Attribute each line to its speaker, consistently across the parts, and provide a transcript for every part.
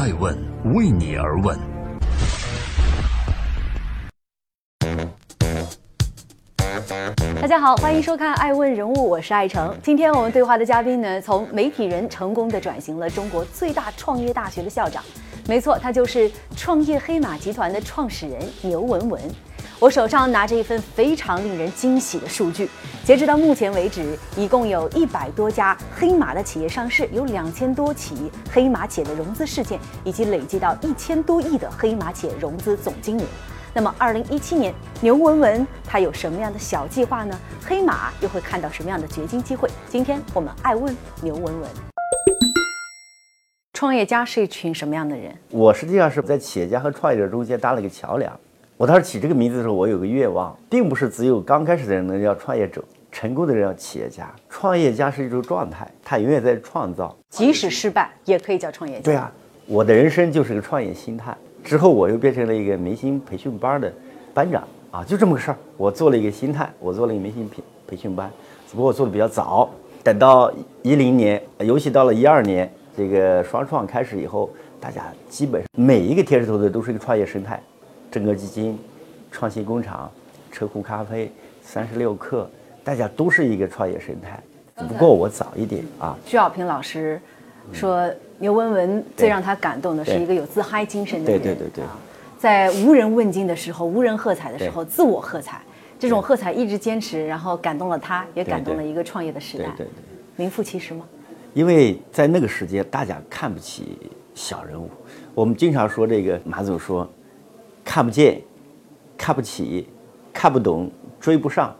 Speaker 1: 爱问为你而问。
Speaker 2: 大家好，欢迎收看《爱问人物》，我是爱成。今天我们对话的嘉宾呢，从媒体人成功的转型了中国最大创业大学的校长。没错，他就是创业黑马集团的创始人牛文文。我手上拿着一份非常令人惊喜的数据，截止到目前为止，一共有一百多家黑马的企业上市，有两千多起黑马企业的融资事件，以及累计到一千多亿的黑马企业融资总金额。那么，二零一七年，牛文文他有什么样的小计划呢？黑马又会看到什么样的掘金机会？今天我们爱问牛文文。创业家是一群什么样的人？
Speaker 3: 我实际上是在企业家和创业者中间搭了一个桥梁。我当时起这个名字的时候，我有个愿望，并不是只有刚开始的人能叫创业者，成功的人叫企业家。创业家是一种状态，他永远在创造，
Speaker 2: 即使失败也可以叫创业家。
Speaker 3: 对啊，我的人生就是个创业心态。之后我又变成了一个明星培训班的班长啊，就这么个事儿。我做了一个心态，我做了一个明星培培训班，只不过我做的比较早。等到一零年，尤其到了一二年，这个双创开始以后，大家基本上每一个天使投资都是一个创业生态。正格基金、创新工厂、车库咖啡、三十六氪，大家都是一个创业生态，只不过我早一点啊。
Speaker 2: 徐小平老师说，牛文文最让他感动的是一个有自嗨精神的
Speaker 3: 人。对对对对，
Speaker 2: 在无人问津的时候、无人喝彩的时候，自我喝彩，这种喝彩一直坚持，然后感动了他，也感动了一个创业的时代。
Speaker 3: 对对对，
Speaker 2: 名副其实吗？
Speaker 3: 因为在那个时间，大家看不起小人物。我们经常说这个，马总说。看不见，看不起，看不懂，追不上。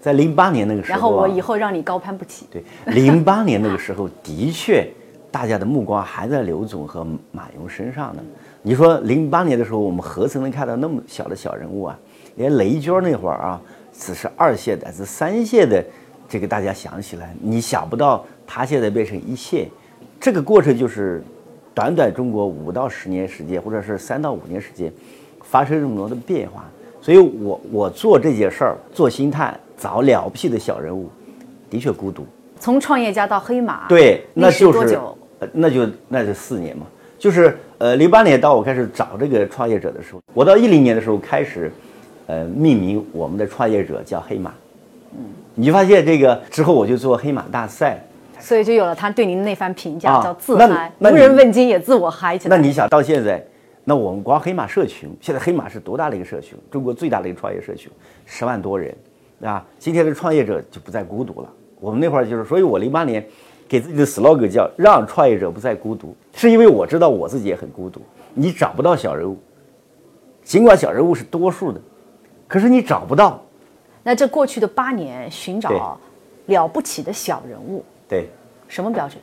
Speaker 3: 在零八年那个时候，
Speaker 2: 然后我以后让你高攀不起。
Speaker 3: 对，零八年那个时候，的确，大家的目光还在刘总和马云身上呢。你说零八年的时候，我们何曾能看到那么小的小人物啊？连雷军那会儿啊，只是二线的，是三线的，这个大家想起来，你想不到他现在变成一线，这个过程就是短短中国五到十年时间，或者是三到五年时间。发生这么多的变化，所以我我做这件事儿，做心态找了不起的小人物，的确孤独。
Speaker 2: 从创业家到黑马，
Speaker 3: 对，那就是那就那就四年嘛。就是呃，零八年到我开始找这个创业者的时候，我到一零年的时候开始，呃，命名我们的创业者叫黑马。嗯，你就发现这个之后，我就做黑马大赛，
Speaker 2: 所以就有了他对您那番评价，叫自嗨，无人问津也自我嗨起
Speaker 3: 来。那你想到现在？那我们光黑马社群，现在黑马是多大的一个社群？中国最大的一个创业社群，十万多人，啊，今天的创业者就不再孤独了。我们那会儿就是，所以我零八年给自己的 slogan 叫“让创业者不再孤独”，是因为我知道我自己也很孤独。你找不到小人物，尽管小人物是多数的，可是你找不到。
Speaker 2: 那这过去的八年寻找了不起的小人物，
Speaker 3: 对，
Speaker 2: 什么标准？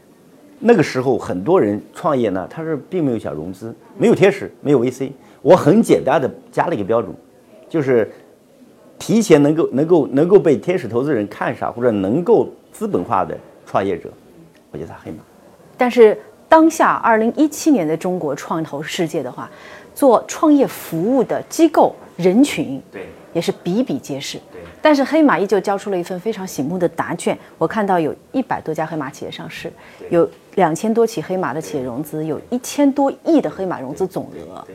Speaker 3: 那个时候很多人创业呢，他是并没有想融资，没有天使，没有 VC。我很简单的加了一个标准，就是提前能够能够能够被天使投资人看上或者能够资本化的创业者，我觉得他黑马。
Speaker 2: 但是当下二零一七年的中国创投世界的话，做创业服务的机构人群，
Speaker 3: 对，
Speaker 2: 也是比比皆是。但是黑马依旧交出了一份非常醒目的答卷。我看到有一百多家黑马企业上市，有两千多起黑马的企业融资，有一千多亿的黑马融资总额。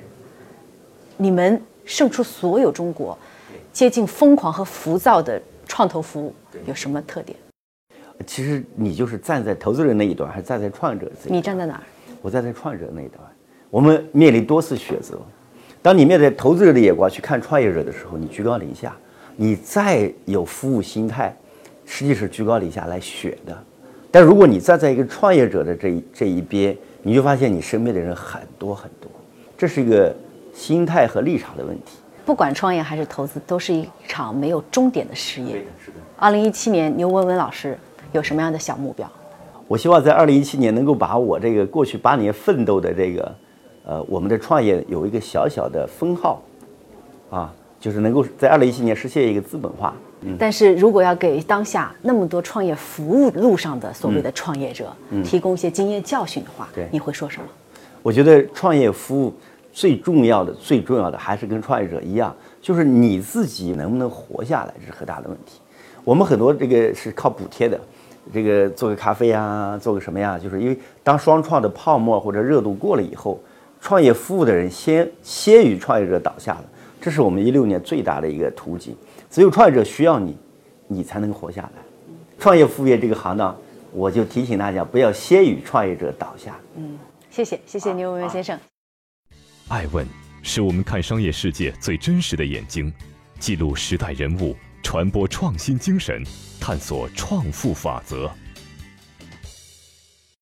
Speaker 2: 你们胜出所有中国接近疯狂和浮躁的创投服务，有什么特点？
Speaker 3: 其实你就是站在投资人那一端，还是站在创业者这？
Speaker 2: 你站在哪儿？
Speaker 3: 我站在创业者那一端。我们面临多次选择。当你面对投资者的眼光去看创业者的时候，你居高临下。你再有服务心态，实际是居高临下来选的。但如果你站在一个创业者的这一这一边，你就发现你身边的人很多很多，这是一个心态和立场的问题。
Speaker 2: 不管创业还是投资，都是一场没有终点的事业。
Speaker 3: 是的。
Speaker 2: 二零一七年，牛文文老师有什么样的小目标？
Speaker 3: 我希望在二零一七年能够把我这个过去八年奋斗的这个，呃，我们的创业有一个小小的封号，啊。就是能够在二零一七年实现一个资本化。
Speaker 2: 但是如果要给当下那么多创业服务路上的所谓的创业者提供一些经验教训的话，你会说什么？
Speaker 3: 我觉得创业服务最重要的、最重要的还是跟创业者一样，就是你自己能不能活下来，这是很大的问题。我们很多这个是靠补贴的，这个做个咖啡啊，做个什么呀？就是因为当双创的泡沫或者热度过了以后，创业服务的人先先于创业者倒下了，这是我们一六年最大的一个图景。只有创业者需要你，你才能活下来。创业服务业这个行当，我就提醒大家不要先于创业者倒下。
Speaker 2: 嗯，谢谢谢谢牛文文先生。
Speaker 1: 爱问是我们看商业世界最真实的眼睛，记录时代人物，传播创新精神，探索创富法则。